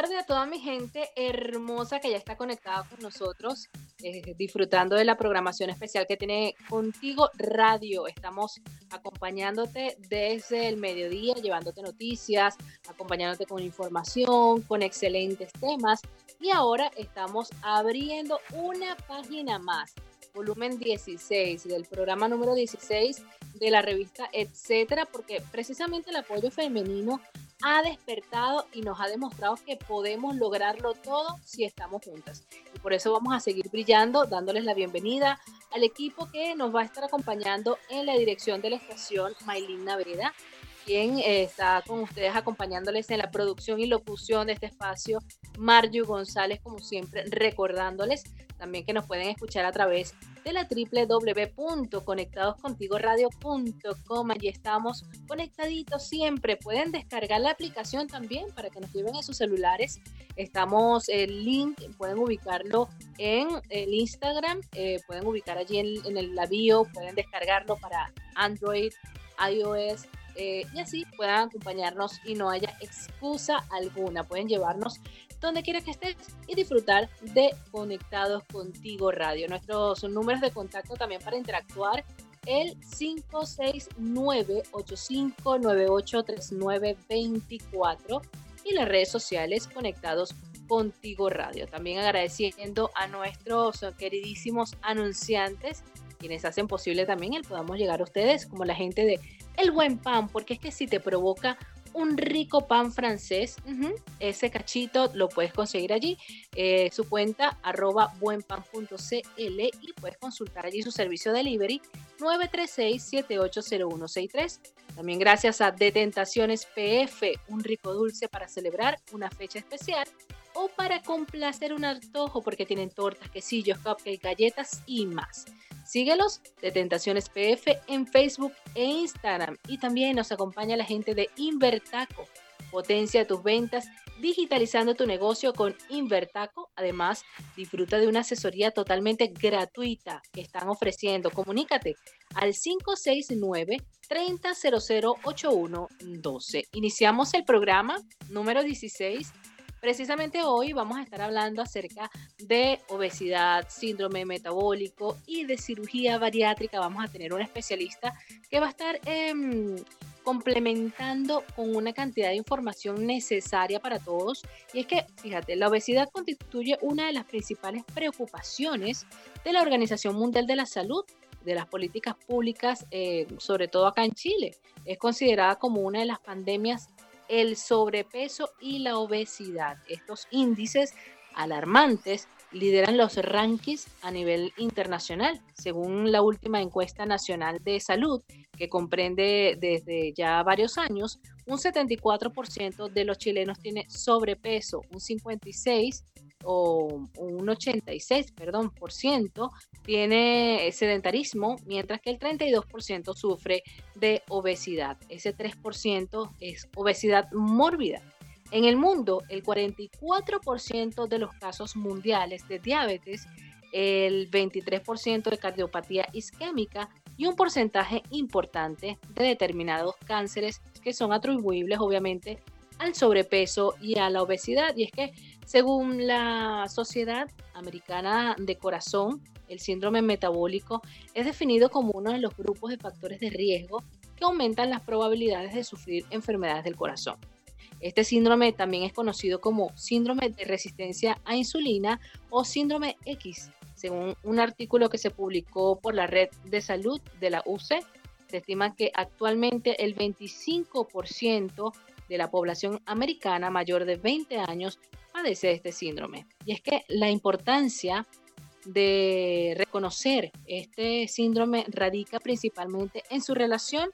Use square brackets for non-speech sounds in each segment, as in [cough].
Tarde a toda mi gente hermosa que ya está conectada con nosotros, eh, disfrutando de la programación especial que tiene Contigo Radio. Estamos acompañándote desde el mediodía, llevándote noticias, acompañándote con información, con excelentes temas. Y ahora estamos abriendo una página más volumen 16 del programa número 16 de la revista Etcétera, porque precisamente el apoyo femenino ha despertado y nos ha demostrado que podemos lograrlo todo si estamos juntas. Y por eso vamos a seguir brillando, dándoles la bienvenida al equipo que nos va a estar acompañando en la dirección de la estación Maylin Naveda, quien eh, está con ustedes acompañándoles en la producción y locución de este espacio, Marju González, como siempre, recordándoles también que nos pueden escuchar a través de la www.conectadoscontigoradio.com. Allí estamos conectaditos siempre. Pueden descargar la aplicación también para que nos lleven a sus celulares. Estamos el link, pueden ubicarlo en el Instagram, eh, pueden ubicar allí en, el la bio, pueden descargarlo para Android, iOS, eh, y así puedan acompañarnos y no haya excusa alguna. Pueden llevarnos donde quiera que estés y disfrutar de Conectados Contigo Radio. Nuestros números de contacto también para interactuar el 569-8598-3924 y las redes sociales conectados contigo radio. También agradeciendo a nuestros queridísimos anunciantes, quienes hacen posible también el podamos llegar a ustedes, como la gente de El Buen Pan, porque es que si te provoca un rico pan francés. Ese cachito lo puedes conseguir allí. Eh, su cuenta arroba buenpan.cl y puedes consultar allí su servicio delivery 936-780163. También gracias a Detentaciones PF, un rico dulce para celebrar una fecha especial o para complacer un antojo porque tienen tortas, quesillos, cupcakes, galletas y más. Síguelos de Tentaciones PF en Facebook e Instagram. Y también nos acompaña la gente de Invertaco. Potencia tus ventas digitalizando tu negocio con Invertaco. Además, disfruta de una asesoría totalmente gratuita que están ofreciendo. Comunícate al 569 30008112. Iniciamos el programa número 16 Precisamente hoy vamos a estar hablando acerca de obesidad, síndrome metabólico y de cirugía bariátrica. Vamos a tener un especialista que va a estar em, complementando con una cantidad de información necesaria para todos. Y es que, fíjate, la obesidad constituye una de las principales preocupaciones de la Organización Mundial de la Salud de las políticas públicas, eh, sobre todo acá en Chile. Es considerada como una de las pandemias el sobrepeso y la obesidad. Estos índices alarmantes lideran los rankings a nivel internacional, según la última encuesta nacional de salud, que comprende desde ya varios años, un 74% de los chilenos tiene sobrepeso, un 56% o un 86, perdón, por ciento tiene sedentarismo, mientras que el 32% sufre de obesidad. Ese 3% es obesidad mórbida. En el mundo, el 44% de los casos mundiales de diabetes, el 23% de cardiopatía isquémica y un porcentaje importante de determinados cánceres que son atribuibles obviamente al sobrepeso y a la obesidad. Y es que según la Sociedad Americana de Corazón, el síndrome metabólico es definido como uno de los grupos de factores de riesgo que aumentan las probabilidades de sufrir enfermedades del corazón. Este síndrome también es conocido como síndrome de resistencia a insulina o síndrome X. Según un artículo que se publicó por la Red de Salud de la UC, se estima que actualmente el 25% de la población americana mayor de 20 años padece este síndrome. Y es que la importancia de reconocer este síndrome radica principalmente en su relación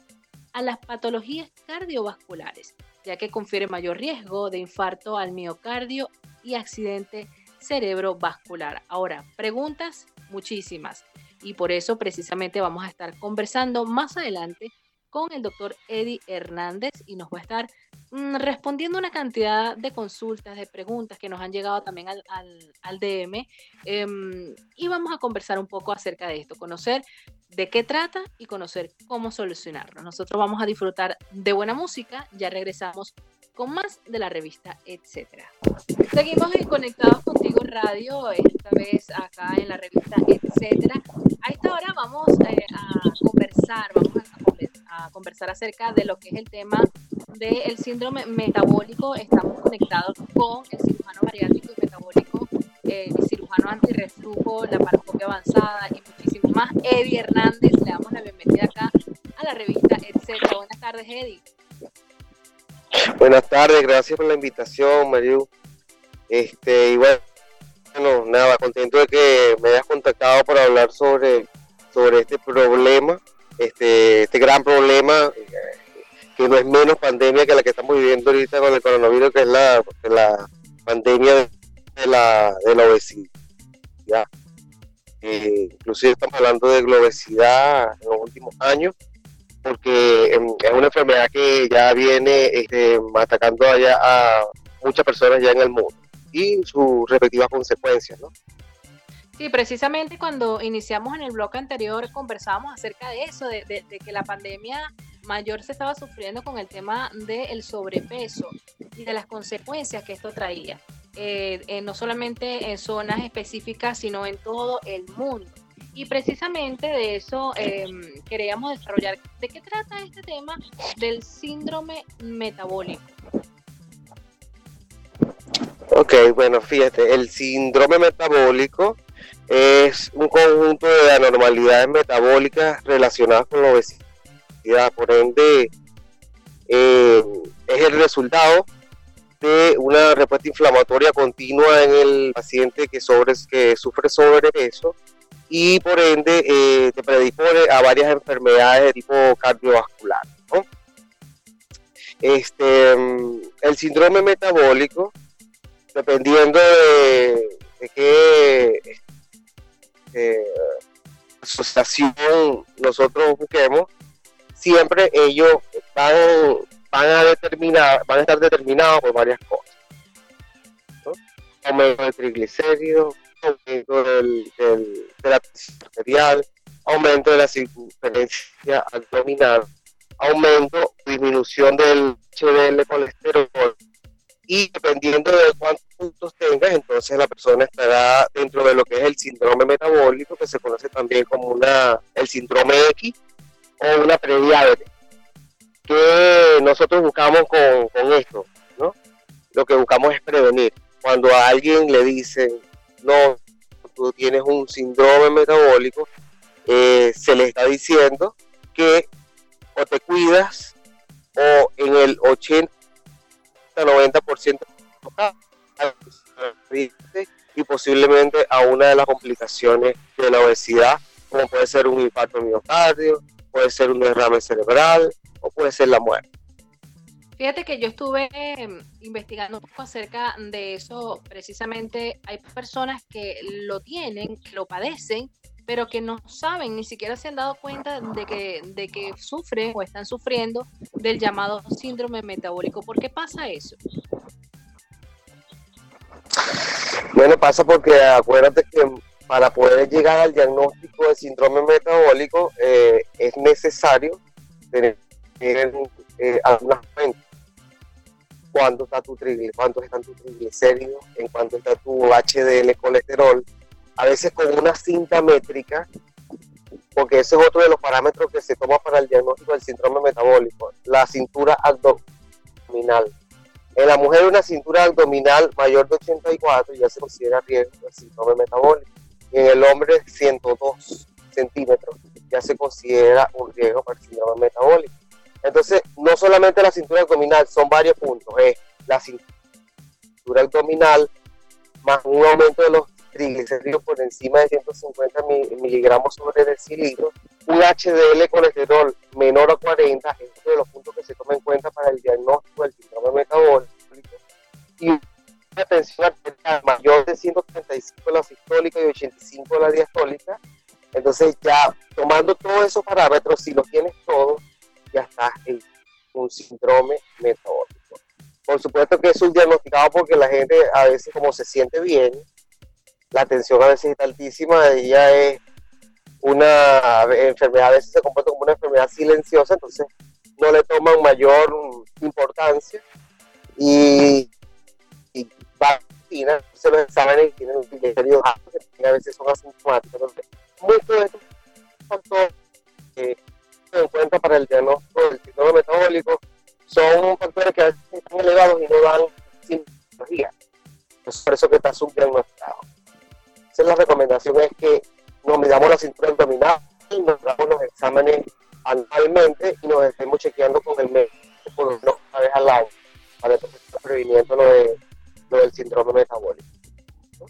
a las patologías cardiovasculares, ya que confiere mayor riesgo de infarto al miocardio y accidente cerebrovascular. Ahora, preguntas muchísimas. y por eso precisamente vamos a estar conversando más adelante con el doctor Eddie Hernández y nos va a estar mm, respondiendo una cantidad de consultas, de preguntas que nos han llegado también al, al, DM em, y vamos a conversar un poco acerca de esto, conocer de qué trata y conocer cómo solucionarlo. Nosotros vamos a disfrutar de buena música, ya regresamos con más de la revista, etcétera. Seguimos Conectados Contigo Radio, esta vez acá en la revista, etcétera. A esta hora vamos eh, a conversar, vamos a, conversar acerca de lo que es el tema del síndrome metabólico. Estamos conectados con el cirujano bariátrico y metabólico, eh, el cirujano antirreflujo, la paroscopia avanzada y muchísimo más. Eddie Hernández, le damos la bienvenida acá a la revista, etcétera. Buenas tardes, Eddie. Buenas tardes, gracias por la invitación, Mariu. Este, y bueno, nada, contento de que me hayas contactado para hablar sobre, sobre este problema, este, este gran problema, que no es menos pandemia que la que estamos viviendo ahorita con el coronavirus, que es la, la pandemia de la, de la obesidad. Eh, inclusive estamos hablando de la obesidad en los últimos años porque em, es una enfermedad que ya viene este, atacando allá a muchas personas ya en el mundo y sus respectivas consecuencias, ¿no? Sí, precisamente cuando iniciamos en el bloque anterior conversábamos acerca de eso, de, que la pandemia mayor se estaba sufriendo con el tema del sobrepeso y de las consecuencias que esto traía, eh, no solamente en zonas específicas, sino en todo el mundo. Y precisamente de eso em, queríamos desarrollar. ¿De qué trata este tema del síndrome metabólico? Ok, bueno, fíjate, el síndrome metabólico es un conjunto de anormalidades metabólicas relacionadas con la obesidad. Por ende, eh, es el resultado de una respuesta inflamatoria continua en el paciente que, sobre, que sufre sobrepeso y por ende eh, te predispone a varias enfermedades de tipo cardiovascular. Este, el síndrome metabólico, dependiendo de, qué eh, asociación nosotros busquemos, siempre ellos van, van a determinar, van a estar determinados por varias cosas. Aumento de triglicéridos, aumento del, de la presión arterial, aumento de la circunferencia abdominal, aumento, disminución del HDL colesterol y dependiendo de cuántos puntos tengas, entonces la persona estará dentro de lo que es el síndrome metabólico, que se conoce también como una, el síndrome X o una prediabetes, que nosotros buscamos con, con esto, ¿no? Lo que buscamos es prevenir. Cuando a alguien le dicen, no, tú tienes un síndrome metabólico, eh, se le está diciendo que o te cuidas o en el 80-90% y posiblemente a una de las complicaciones de la obesidad, como puede ser un infarto miocardio, puede ser un derrame cerebral o puede ser la muerte. Fíjate que yo estuve em, investigando un poco acerca de eso. Precisamente hay personas que lo tienen, que lo padecen, pero que no saben, ni siquiera se han dado cuenta de que, de que sufren o están sufriendo del llamado síndrome metabólico. ¿Por qué pasa eso? Bueno, pasa porque acuérdate que para poder llegar al diagnóstico de síndrome metabólico eh, es necesario tener eh, algunas fuentes cuánto está tu cuánto están tus triglicéridos, en cuánto está tu HDL colesterol, a veces con una cinta métrica, porque ese es otro de los parámetros que se toma para el diagnóstico del síndrome metabólico, la cintura abdominal. En la mujer una cintura abdominal mayor de 84 ya se considera riesgo del síndrome metabólico. Y en el hombre 102 centímetros ya se considera un riesgo para el síndrome metabólico. Entonces, no solamente la cintura abdominal, son varios puntos. Es la cintura abdominal más un aumento de los triglicéridos por encima de 150 miligramos sobre decilitro, un HDL colesterol menor a 40, es uno de los puntos que se toma en cuenta para el diagnóstico del síndrome metabólico, y una tensión arterial mayor de 135 la sistólica y 85 la diastólica, Entonces ya tomando todos esos parámetros, si los tienes todos, ya estás en un síndrome metabólico. Por supuesto que es subdiagnosticado porque la gente a veces como se siente bien, la tensión a veces está altísima, ella es una enfermedad, a veces se comporta como una enfermedad silenciosa, entonces no le toman mayor importancia y, y va se los exámenes tienen un que a veces son asintomáticos. Muchos de estos factores que se en cuenta para el diagnóstico del síndrome metabólico son factores que a veces están elevados y no dan simpatología. Es por eso que está subdiagnosticado. Entonces la recomendación es que nos midamos la cintura abdominal, nos damos los exámenes anualmente y nos estemos chequeando con el médico por lo menos una vez al año para previniendo lo, de, lo del síndrome metabólico.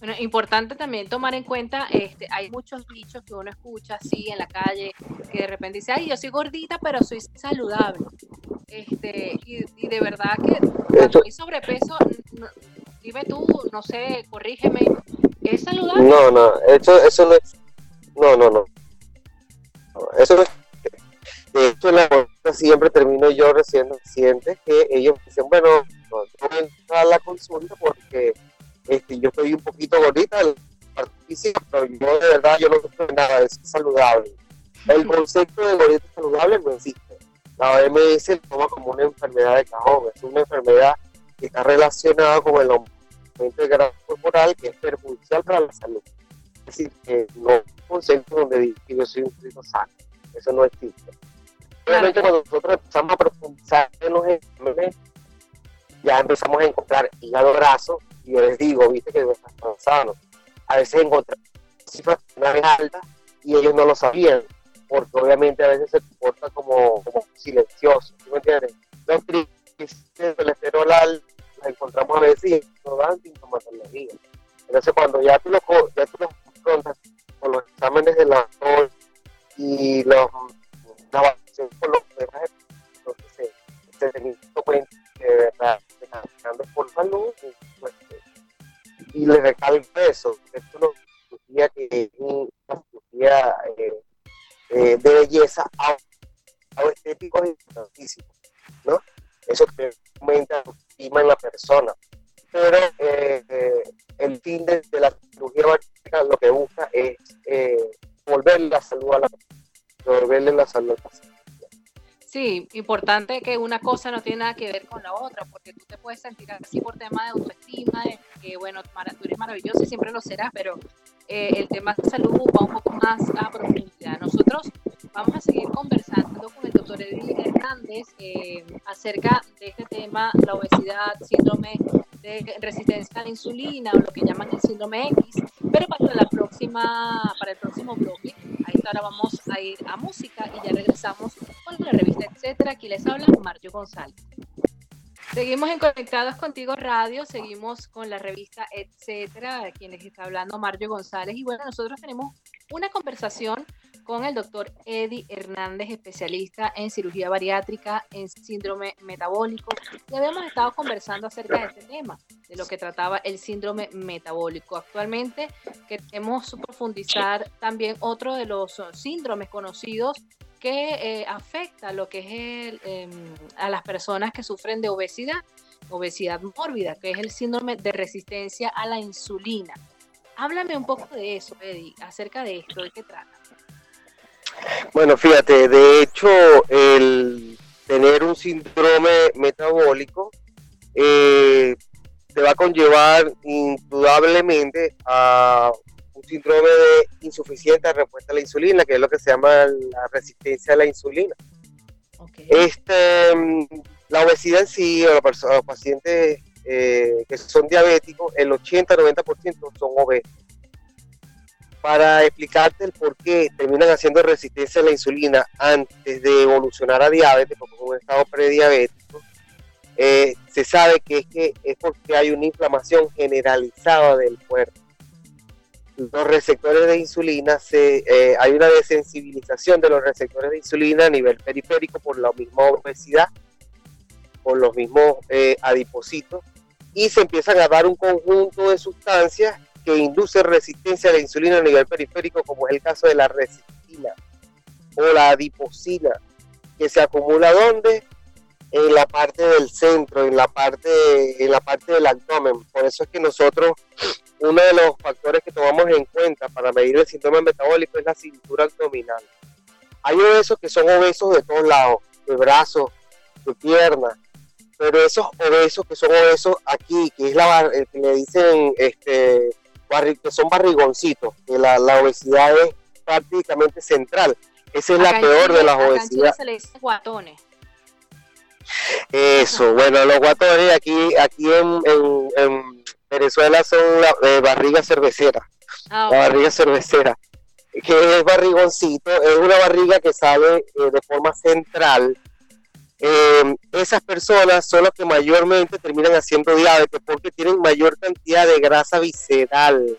Bueno, importante también tomar en cuenta, este, hay muchos dichos que uno escucha así en la calle, que de repente dice, ay, yo soy gordita, pero soy saludable. Este, y, de verdad que cuando hay sobrepeso, dime tú, no sé, corrígeme, ¿es saludable? No, no, eso, eso no es, no, no, no. Eso no es, de hecho, en la siempre termino yo recién pacientes que ellos dicen, bueno, no, yo voy a entrar a la consulta porque este, yo estoy un poquito gordita, pero yo de verdad yo no creo nada, es saludable. El concepto de gordita saludable no existe. La OMS lo toma como una enfermedad de cajón, es una enfermedad que está relacionada con el aumento de grasa corporal que es perjudicial para la salud. Es decir, que no es un concepto donde yo soy un poquito sano, eso no existe. Obviamente cuando nosotros empezamos a profundizar en los exámenes, ya empezamos a encontrar hígado graso, y yo les digo, viste que no estás sano. A veces encontramos cifras altas y ellos no lo sabían, porque obviamente a veces se comporta como, como silencioso, ¿sí me entiendes? Los Entonces cuando ya tú lo, ya tú importante que una cosa no tiene nada que ver con la otra, porque tú te puedes sentir así por tema de autoestima, de que bueno, tú eres maravilloso y siempre lo serás, pero eh, el tema de salud va un poco más a profundidad. Nosotros vamos a seguir conversando con el doctor Eddie Hernández eh, acerca de este tema, la obesidad, síndrome de resistencia a la insulina o lo que llaman el síndrome X, pero para la próxima, para el próximo bloque, ahí ahora vamos a ir a música y ya regresamos con la revista etcétera. Aquí les habla Mario González. Seguimos en Conectados Contigo Radio, seguimos con la revista Etcétera, quien les está hablando Mario González. Y bueno, nosotros tenemos una conversación con el doctor Eddie Hernández, especialista en cirugía bariátrica, en síndrome metabólico. Y habíamos estado conversando acerca de este tema, de lo que trataba el síndrome metabólico. Actualmente queremos profundizar también otro de los síndromes conocidos que eh, afecta lo que es el, em, a las personas que sufren de obesidad, obesidad mórbida, que es el síndrome de resistencia a la insulina. Háblame un poco de eso, Eddie, acerca de esto, ¿de qué trata? Bueno, fíjate, de hecho, el tener un síndrome metabólico eh, te va a conllevar indudablemente a un síndrome de insuficiente respuesta a la insulina, que es lo que se llama la resistencia a la insulina. Este, mm, la obesidad en sí, o los, pacientes eh, que son diabéticos, el 80-90% son obesos. Para explicarte el por qué terminan haciendo resistencia a la insulina antes de evolucionar a diabetes, porque es un estado prediabético, eh, se sabe que es, que es porque hay una inflamación generalizada del cuerpo. Los receptores de insulina, se, eh, hay una desensibilización de los receptores de insulina a nivel periférico por la misma obesidad, por los mismos eh, adipocitos, y se empiezan a dar un conjunto de sustancias que inducen resistencia a la insulina a nivel periférico, como es el caso de la resistina o la adiposina, que se acumula donde? En la parte del centro, en la parte, en la parte del abdomen. Por eso es que nosotros, uno de los factores que tomamos en cuenta para medir el síndrome metabólico es la cintura abdominal. Hay obesos que son obesos de todos lados, de brazos, de piernas, pero esos obesos que son obesos aquí, que es la que le dicen este que son barrigoncitos, que la, obesidad es prácticamente central. Esa es la peor de las obesidades. se le dice guatones. Eso, [laughs] bueno, los guatones aquí, aquí en, en, Venezuela son la eh, barriga cervecera. Ah, la barriga cervecera, que es barrigoncito, es una barriga que sale eh, de forma central eh, esas personas son las que mayormente terminan haciendo diabetes porque tienen mayor cantidad de grasa visceral.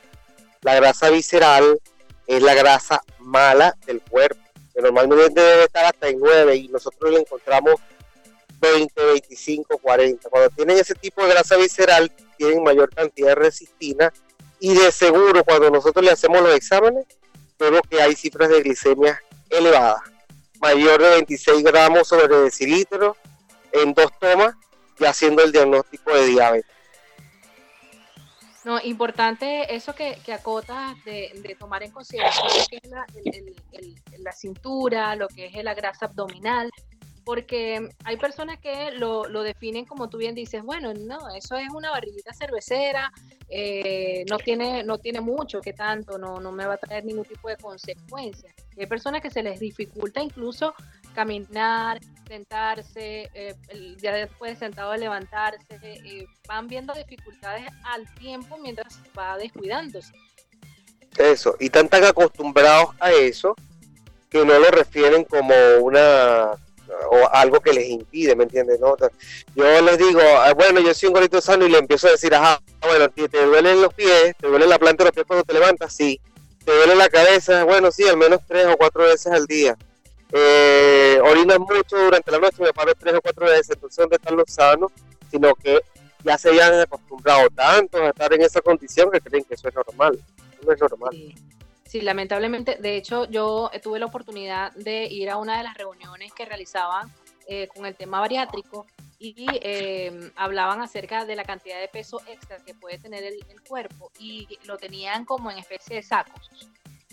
La grasa visceral es la grasa mala del cuerpo, que normalmente debe estar hasta en 9 y nosotros le encontramos 20, 25, 40. Cuando tienen ese tipo de grasa visceral, tienen mayor cantidad de resistina y de seguro cuando nosotros le hacemos los exámenes, vemos que hay cifras de glicemia elevadas mayor de 26 gramos sobre decilitro en dos tomas y haciendo el diagnóstico de diabetes. No, importante eso que, que acotas de, tomar en consideración la, cintura, lo que es la grasa abdominal, porque hay personas que lo, definen como tú bien dices, bueno, no, eso es una barriguita cervecera, eh, no, tiene, no tiene mucho, que tanto, no, no me va a traer ningún tipo de consecuencia. hay personas que se les dificulta incluso caminar, sentarse, eh, ya después de sentado levantarse, eh, van viendo dificultades al tiempo mientras va descuidándose. Eso, y están tan acostumbrados a eso que no lo refieren como una o algo que les impide, ¿me entiendes? ¿no? Yo les digo, ah, bueno, yo soy un gordito sano y le empiezo a decir, ajá, bueno, te, te duelen los pies, te duele la planta de los pies cuando te levantas, sí. Te duele la cabeza, bueno, sí, al menos tres o cuatro veces al día. Eh, orinas mucho durante la noche, me paro tres o cuatro veces, entonces ¿dónde están los sanos? Sino que ya se hayan acostumbrado tanto a estar en esa condición que creen que eso es normal. No es normal. Lamentablemente. De hecho, yo eh, tuve la oportunidad de ir a una de las reuniones que realizaban eh, con el tema bariátrico y em, hablaban acerca de la cantidad de peso extra que puede tener el, cuerpo y lo tenían como en especie de sacos.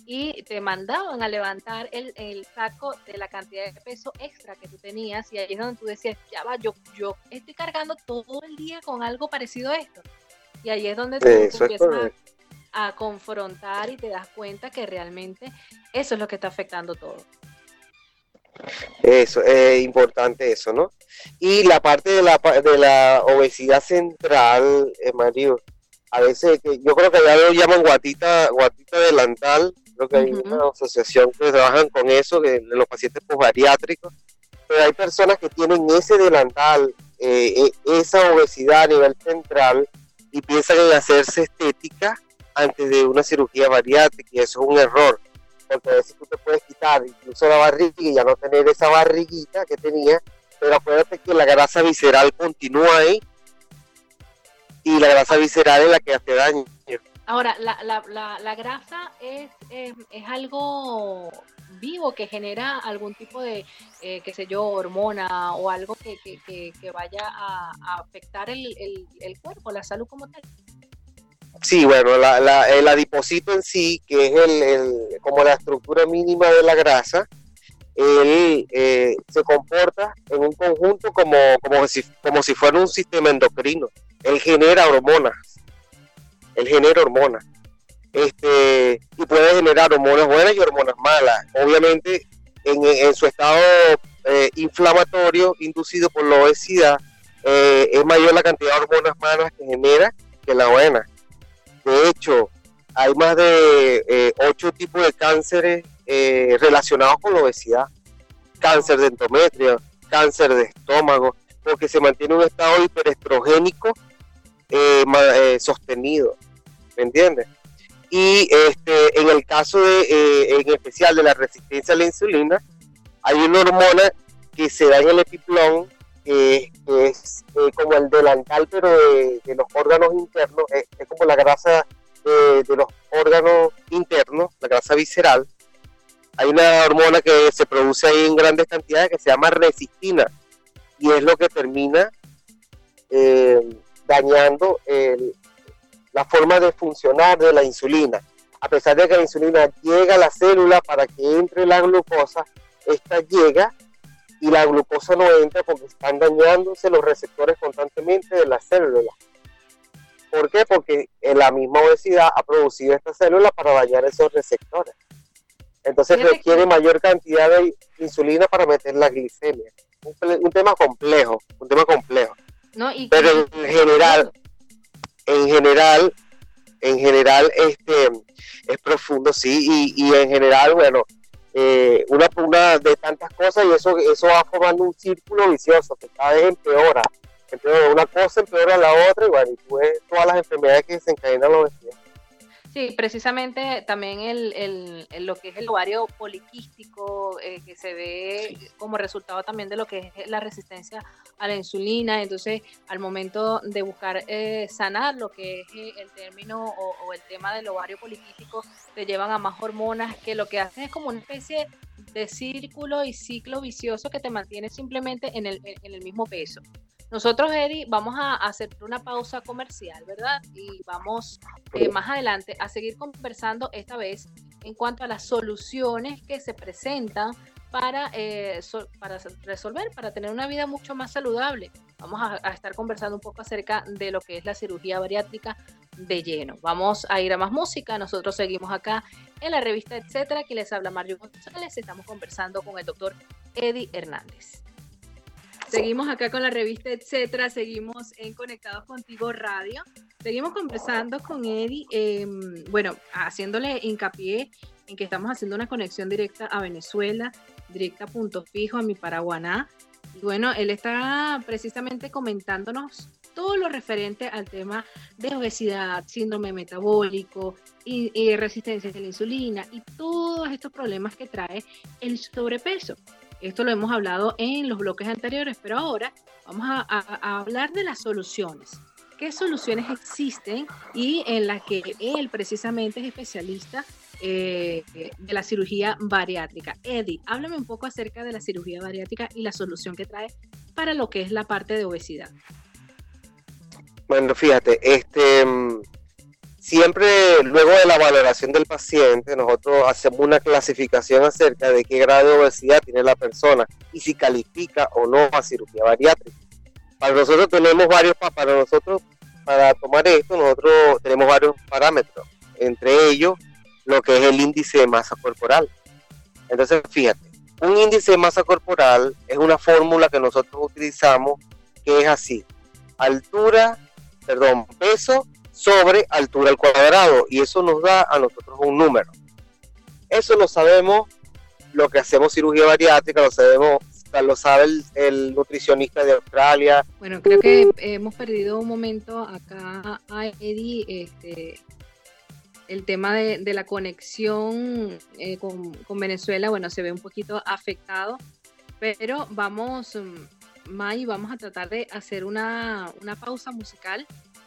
Y te mandaban a levantar el, el, saco de la cantidad de peso extra que tú tenías y ahí es donde tú decías, ya va, yo, yo estoy cargando todo el día con algo parecido a esto. Y ahí es donde tú, empiezas a confrontar y te das cuenta que realmente eso es lo que está afectando todo. Eso, es importante eso, ¿no? Y la parte de la, de la obesidad central, eh, Mario, a veces que yo creo que ya lo llaman guatita, guatita delantal, creo que hay una asociación que trabajan con eso, de, los pacientes bariátricos, pero hay personas que tienen ese delantal, eh, eh, esa obesidad a nivel central y piensan en hacerse estética antes de una cirugía bariátrica y eso es un error, porque a veces tú te puedes quitar incluso la barriga y ya no tener esa barriguita que tenía, pero acuérdate que la grasa visceral continúa ahí y la grasa visceral es la que hace daño. Ahora, la, la, la, grasa es, es, algo vivo que genera algún tipo de, eh, qué sé yo, hormona o algo que, que, que, vaya a, afectar el, el, el cuerpo, la salud como tal. Sí, bueno, la, el adiposito en sí, que es el, como la estructura mínima de la grasa, él eh, se comporta en un conjunto como, como, si, como si fuera un sistema endocrino. Él genera hormonas. Él genera hormonas. Este, y puede generar hormonas buenas y hormonas malas. Obviamente, en, su estado eh, inflamatorio inducido por la obesidad, eh, es mayor la cantidad de hormonas malas que genera que la buena. De hecho, hay más de eh, ocho tipos de cánceres eh, relacionados con la obesidad. Cáncer de endometrio, cáncer de estómago, porque se mantiene un estado hiperestrogénico eh, sostenido. ¿Me entiendes? Y este, en el caso de, en especial de la resistencia a la insulina, hay una hormona que se da en el que, es como el delantal, pero de, los órganos internos, es, como la grasa de, los órganos internos, la grasa visceral, hay una hormona que se produce ahí en grandes cantidades que se llama resistina y es lo que termina eh, dañando la forma de funcionar de la insulina. A pesar de que la insulina llega a la célula para que entre la glucosa, esta llega y la glucosa no entra porque están dañándose los receptores constantemente de la célula. ¿Por qué? Porque la misma obesidad ha producido esta célula para dañar esos receptores. Entonces requiere mayor cantidad de insulina para meter la glicemia. Un, tema complejo, un tema complejo. Pero en general, en general, en general, este es profundo, sí, y, y en general, bueno, eh, una, una de tantas cosas y eso, eso va formando un círculo vicioso que cada vez empeora. empeora. Una cosa empeora la otra y bueno, y todas las enfermedades que desencadenan la obesidad. Sí, precisamente también el, el, lo que es el ovario poliquístico, eh, que se ve como resultado también de lo que es la resistencia a la insulina. Entonces, al momento de buscar eh, sanar lo que es eh, el término o, el tema del ovario poliquístico, te llevan a más hormonas que lo que hacen es como una especie de círculo y ciclo vicioso que te mantiene simplemente en el, en el mismo peso. Nosotros, Eddie, vamos a hacer una pausa comercial, ¿verdad? Y vamos eh, más adelante a seguir conversando esta vez en cuanto a las soluciones que se presentan para, eh, resolver, para tener una vida mucho más saludable. Vamos a, estar conversando un poco acerca de lo que es la cirugía bariátrica de lleno. Vamos a ir a más música. Nosotros seguimos acá en la revista Etcétera. Aquí les habla Mario González. Estamos conversando con el doctor Eddie Hernández. Seguimos acá con la revista Etcétera, seguimos en Conectados Contigo Radio. Seguimos conversando con Eddie, em, bueno, haciéndole hincapié en que estamos haciendo una conexión directa a Venezuela, directa a punto fijo, a mi Paraguaná. Y bueno, él está precisamente comentándonos todo lo referente al tema de obesidad, síndrome metabólico y, y, resistencia a la insulina y todos estos problemas que trae el sobrepeso. Esto lo hemos hablado en los bloques anteriores, pero ahora vamos a, hablar de las soluciones. ¿Qué soluciones existen y en las que él precisamente es especialista eh, de la cirugía bariátrica? Eddie, háblame un poco acerca de la cirugía bariátrica y la solución que trae para lo que es la parte de obesidad. Bueno, fíjate, este, Siempre luego de la valoración del paciente, nosotros hacemos una clasificación acerca de qué grado de obesidad tiene la persona y si califica o no a cirugía bariátrica. Para nosotros tenemos varios, para nosotros, para tomar esto, nosotros tenemos varios parámetros, entre ellos lo que es el índice de masa corporal. Entonces, fíjate, un índice de masa corporal es una fórmula que nosotros utilizamos que es así, altura, perdón, peso sobre altura al cuadrado y eso nos da a nosotros un número. Eso lo sabemos, lo que hacemos cirugía bariátrica, lo sabemos, lo sabe el, nutricionista de Australia. Bueno, creo que hemos perdido un momento acá a Eddie, este, el tema de, la conexión eh, con, Venezuela, bueno, se ve un poquito afectado, pero vamos, mm, May, vamos a tratar de hacer una, una pausa musical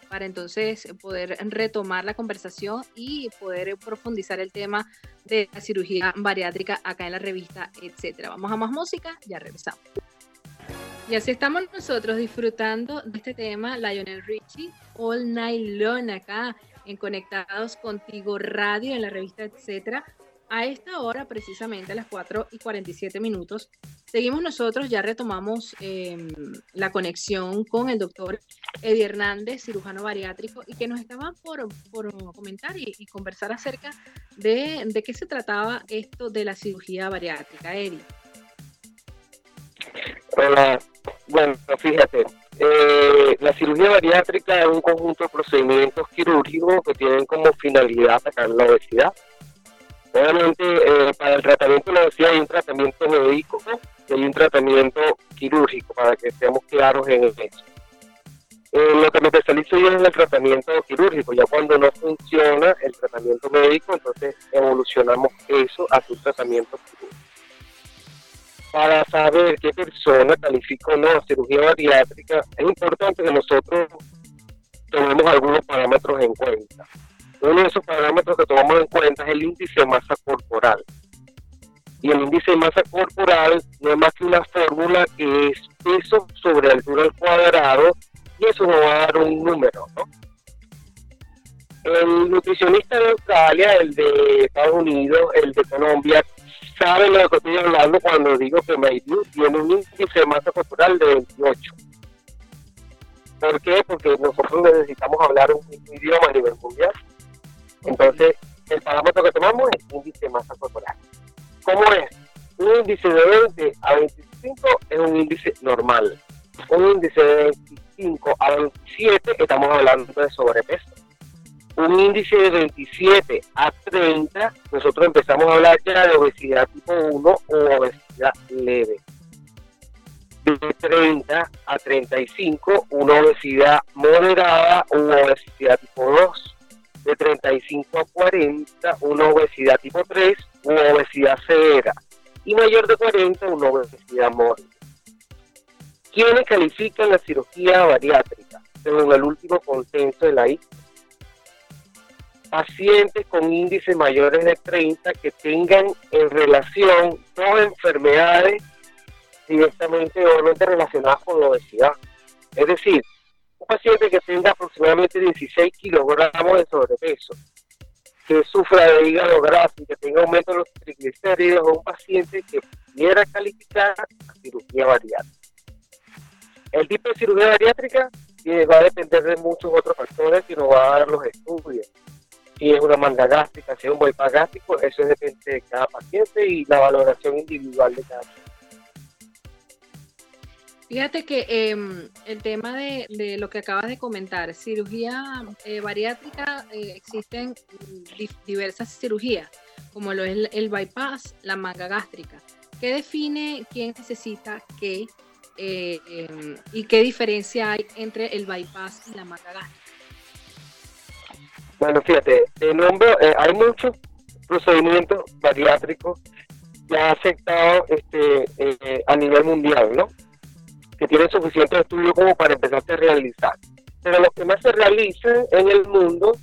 para entonces poder retomar la conversación y poder profundizar el tema de la cirugía bariátrica acá en la revista, etcétera. Vamos a más música, ya regresamos. Y así estamos nosotros disfrutando de este tema, Lionel Richie, All Night Long acá en Conectados Contigo Radio en la revista, etcétera. A esta hora, precisamente a las 4 y 47 minutos, seguimos nosotros, ya retomamos em, la conexión con el doctor Eddie Hernández, cirujano bariátrico, y que nos estaba por, comentar y, conversar acerca de, de, qué se trataba esto de la cirugía bariátrica. Eddie. Hola, bueno, fíjate, eh, la cirugía bariátrica es un conjunto de procedimientos quirúrgicos que tienen como finalidad atacar la obesidad Obviamente, eh, para el tratamiento de la obesidad hay un tratamiento médico y hay un tratamiento quirúrgico, para que estemos claros en eso. Eh, lo que me especializo yo es el tratamiento quirúrgico. Ya cuando no funciona el tratamiento médico, entonces evolucionamos eso a un tratamiento quirúrgico. Para saber qué persona califica o no cirugía bariátrica, es importante que nosotros tomemos algunos parámetros en cuenta. Uno de esos parámetros que tomamos en cuenta es el índice de masa corporal. Y el índice de masa corporal no es más que una fórmula que es peso sobre altura al cuadrado y eso nos va a dar un número. El nutricionista de Australia, el de Estados Unidos, el de Colombia, sabe lo que estoy hablando cuando digo que Maydew tiene un índice de masa corporal de 28. ¿Por qué? Porque nosotros necesitamos hablar un idioma a nivel mundial. Entonces, el parámetro que tomamos es índice de masa corporal. ¿Cómo es? Un índice de 20 a 25 es un índice normal. Un índice de 25 a 27 estamos hablando de sobrepeso. Un índice de 27 a 30, nosotros empezamos a hablar ya de obesidad tipo 1 o obesidad leve de 30 a 35, una obesidad moderada, una obesidad tipo 2. De 35 a 40, una obesidad tipo 3, una obesidad severa. Y mayor de 40, una obesidad mórbida. ¿Quiénes califican la cirugía bariátrica? Según el último consenso de la I. Pacientes con índices mayores de 30 que tengan en relación dos enfermedades directamente obviamente relacionadas con la obesidad. Es decir, un paciente que tenga aproximadamente 16 kilogramos de sobrepeso, que sufra de hígado graso y que tenga aumento de los triglicéridos, o un paciente que pudiera calificar a cirugía bariátrica. El tipo de cirugía bariátrica va a depender de muchos otros factores que nos va a dar los estudios. Si es una manga gástrica, si es un bypass gástrico, eso depende de cada paciente y la valoración individual de cada paciente. Fíjate que em, el tema de, lo que acabas de comentar, cirugía eh, bariátrica, eh, existen diversas cirugías, como lo es el, bypass, la manga gástrica. ¿Qué define quién necesita qué eh, em, y qué diferencia hay entre el bypass y la manga gástrica? Bueno, fíjate, el nombre, hay muchos procedimientos bariátricos ya aceptados este, a nivel mundial, ¿no? Que tienen suficiente estudio como para empezar a realizar. Pero lo que más se realiza en el mundo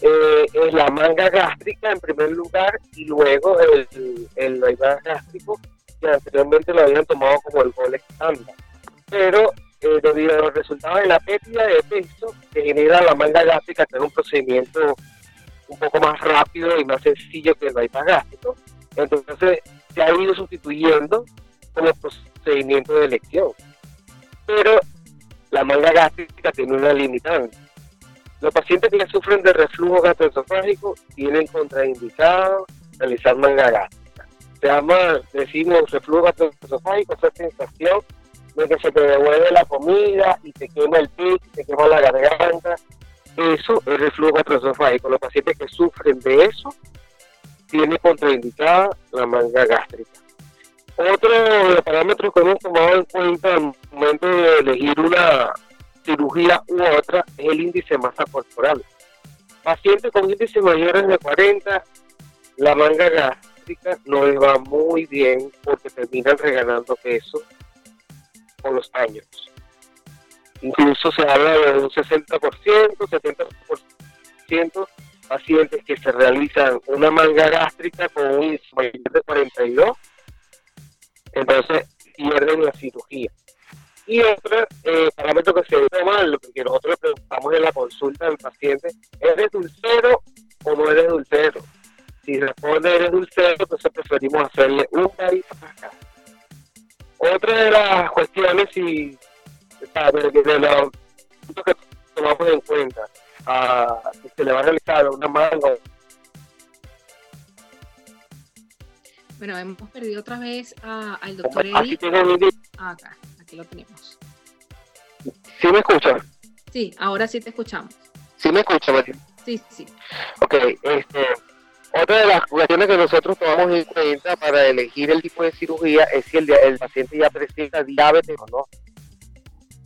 eh, es la manga gástrica en primer lugar y luego el, el, gástrico, que anteriormente lo habían tomado como el gol estándar. Pero eh, debido a los resultados de la pérdida de peso que genera la manga gástrica, que es un procedimiento un poco más rápido y más sencillo que el bypass gástrico, entonces se ha ido sustituyendo como procedimiento de elección pero la manga gástrica tiene una limitante. Los pacientes que sufren de reflujo gastroesofágico tienen contraindicado realizar manga gástrica. Se llama, decimos, reflujo gastroesofágico, esa sensación de que se te devuelve la comida y te quema el pecho, te quema la garganta. Eso es reflujo gastroesofágico. Los pacientes que sufren de eso tienen contraindicada la manga gástrica. Otro de parámetros que hemos tomado en cuenta al momento de elegir una cirugía u otra es el índice de masa corporal. Pacientes con índices mayores de 40, la manga gástrica no les va muy bien porque terminan reganando peso con los años. Incluso se habla de un 60%, 70% pacientes que se realizan una manga gástrica con un índice mayor de 42 entonces pierden la cirugía. Y otro eh, parámetro que se toma, lo que nosotros preguntamos en la consulta del paciente, ¿eres dulcero o no eres dulcero? Si responde eres dulcero, entonces preferimos hacerle un acá. Otra de las cuestiones, si, de los puntos que tomamos en cuenta, si se le va a realizar una manga Bueno, hemos perdido otra vez al doctor Eddie. Ah, acá, aquí lo tenemos. ¿Sí me escuchan? Sí, ahora sí te escuchamos. ¿Sí me escuchan, María? Sí, sí. Ok, este, otra de las cuestiones que nosotros tomamos en cuenta para elegir el tipo de cirugía es si el, el paciente ya presenta diabetes o no.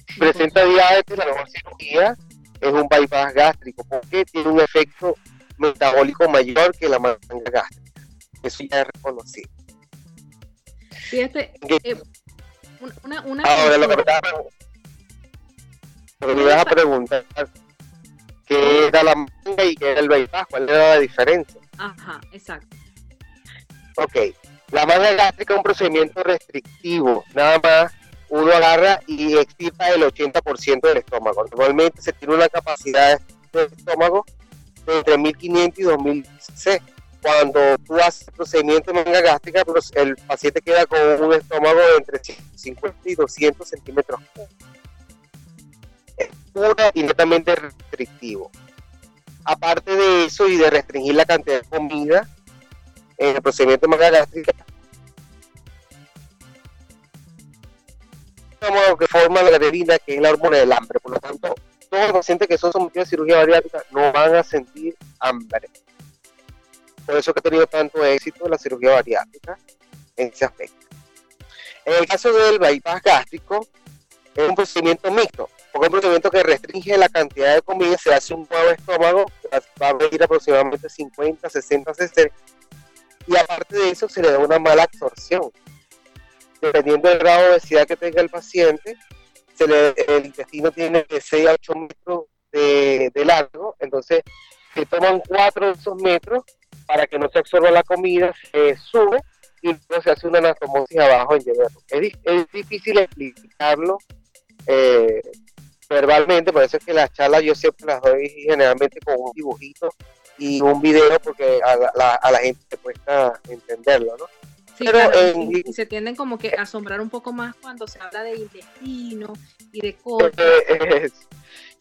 Si presenta diabetes, la mejor cirugía es un bypass gástrico, porque tiene un efecto metabólico mayor que la manga gástrica eso ya es reconocido. Fíjate, eh, una, una Ahora, lo que me, ibas a preguntar, que era la manga y que era el bypass, ¿cuál era la diferencia? Ajá, exacto. Ok, la manga gástrica es un procedimiento restrictivo, nada más uno agarra y extirpa el 80% del estómago. Normalmente se tiene una capacidad del estómago de entre 1500 y 2000 c. Cuando tú haces procedimiento de manga gástrica, pues, el paciente queda con un estómago de entre 50 y 200 centímetros. Es netamente restrictivo. Aparte de eso y de restringir la cantidad de comida, en el procedimiento de manga gástrica que forma la galerina, que es la hormona del hambre. Por lo tanto, todos los pacientes que son sometidos a cirugía bariátrica no van a sentir hambre. Por eso que ha tenido tanto éxito la cirugía bariátrica en ese aspecto. En el caso del bypass gástrico, es un procedimiento mixto, porque es un procedimiento que restringe la cantidad de comida, se hace un nuevo estómago, va a medir aproximadamente 50, 60 cc, y aparte de eso se le da una mala absorción dependiendo del grado de obesidad que tenga el paciente, se le, el intestino tiene de 6 a 8 metros de, largo, entonces se toman 4 de esos metros para que no se absorba la comida, se sube y luego se hace una anastomosis abajo en hierro. Es, es difícil explicarlo eh, verbalmente, por eso es que las charlas yo siempre las doy generalmente con un dibujito y un video porque a la, a la gente le cuesta entenderlo, ¿no? y, se tienden como que a asombrar un poco más cuando se habla de intestino y de cosas. Eh,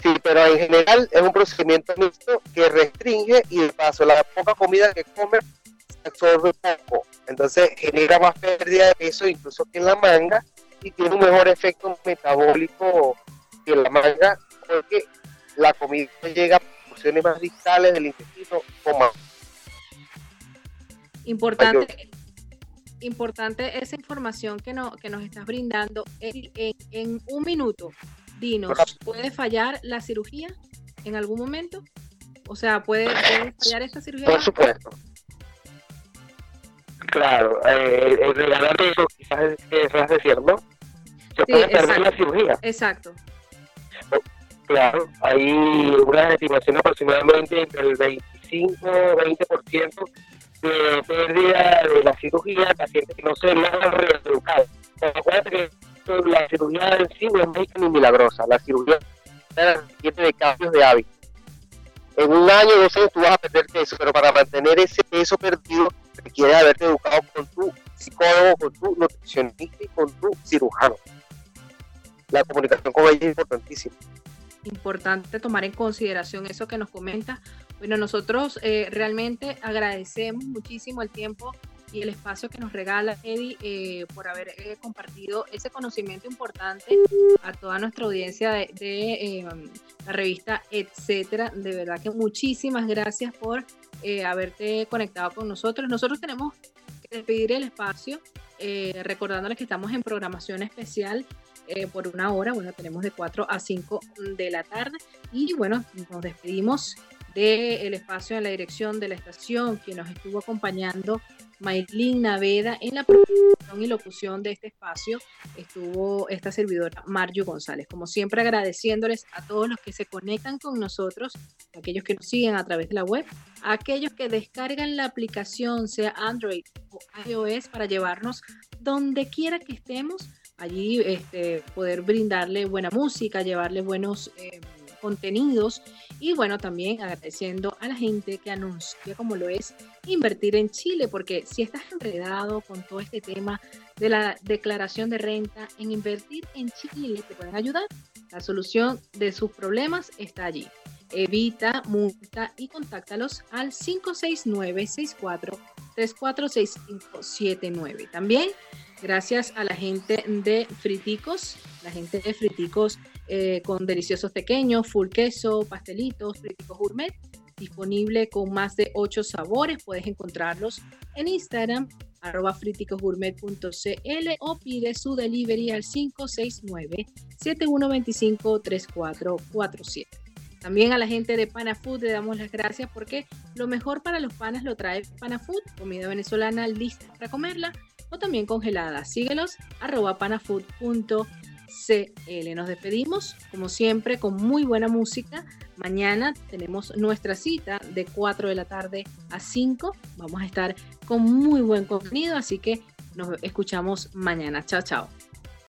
sí, pero en general es un procedimiento mixto que restringe y de paso la poca comida que come se absorbe poco. Entonces genera más pérdida de peso incluso que en la manga y tiene un mejor efecto metabólico que en la manga porque la comida llega a porciones más distales del intestino o más. Importante, importante esa información que, no, que nos estás brindando. En, en, un minuto, dinos, ¿puede fallar la cirugía en algún momento? O sea, ¿puede, fallar esta cirugía? Por supuesto. Claro, eh, el regalar eso quizás es, es decir, ¿no? Se puede perder la cirugía. Exacto. Claro, hay una estimación aproximadamente entre el 25-20% de pérdida de la cirugía, pacientes que no se logran reeducar. Acuérdate que la cirugía sí no es médica ni milagrosa, la cirugía de cambios de hábito. En un año, dos años tú vas a perder peso, pero para mantener ese peso perdido requiere haberte educado con tu psicólogo, con tu nutricionista y con tu cirujano. La comunicación con ella es importantísima importante tomar en consideración eso que nos comenta. Bueno, nosotros eh, realmente agradecemos muchísimo el tiempo y el espacio que nos regala Eddie eh, por haber eh, compartido ese conocimiento importante a toda nuestra audiencia de, la revista Etcétera. De verdad que muchísimas gracias por haberte conectado con nosotros. Nosotros tenemos que despedir el espacio recordándoles que estamos en programación especial eh, por una hora. Bueno, tenemos de 4 a 5 de la tarde. Y bueno, nos despedimos del espacio en la dirección de la estación, que nos estuvo acompañando Maylin Naveda en la producción y locución de este espacio estuvo esta servidora Mario González. Como siempre agradeciéndoles a todos los que se conectan con nosotros, aquellos que nos siguen a través de la web, aquellos que descargan la aplicación, sea Android o iOS, para llevarnos donde quiera que estemos allí este, poder brindarle buena música, llevarle buenos eh, contenidos y bueno, también agradeciendo a la gente que anuncia como lo es invertir en Chile, porque si estás enredado con todo este tema de la declaración de renta, en invertir en Chile te pueden ayudar. La solución de sus problemas está allí. Evita, multa y contáctalos al 569 64 346579. También gracias a la gente de Friticos, la gente de Friticos eh, con deliciosos pequeños, full queso, pastelitos, Friticos Gourmet, disponible con más de ocho sabores. Puedes encontrarlos en Instagram, arroba friticosgourmet.cl o pide su delivery al 569-7125-3447. También a la gente de Panafood le damos las gracias porque lo mejor para los panas lo trae Panafood, comida venezolana lista para comerla o también congelada. Síguelos arroba panafood.cl. CL. Nos despedimos, como siempre, con muy buena música. Mañana tenemos nuestra cita de 4 de la tarde a 5. Vamos a estar con muy buen contenido, así que nos escuchamos mañana. Chao, chao.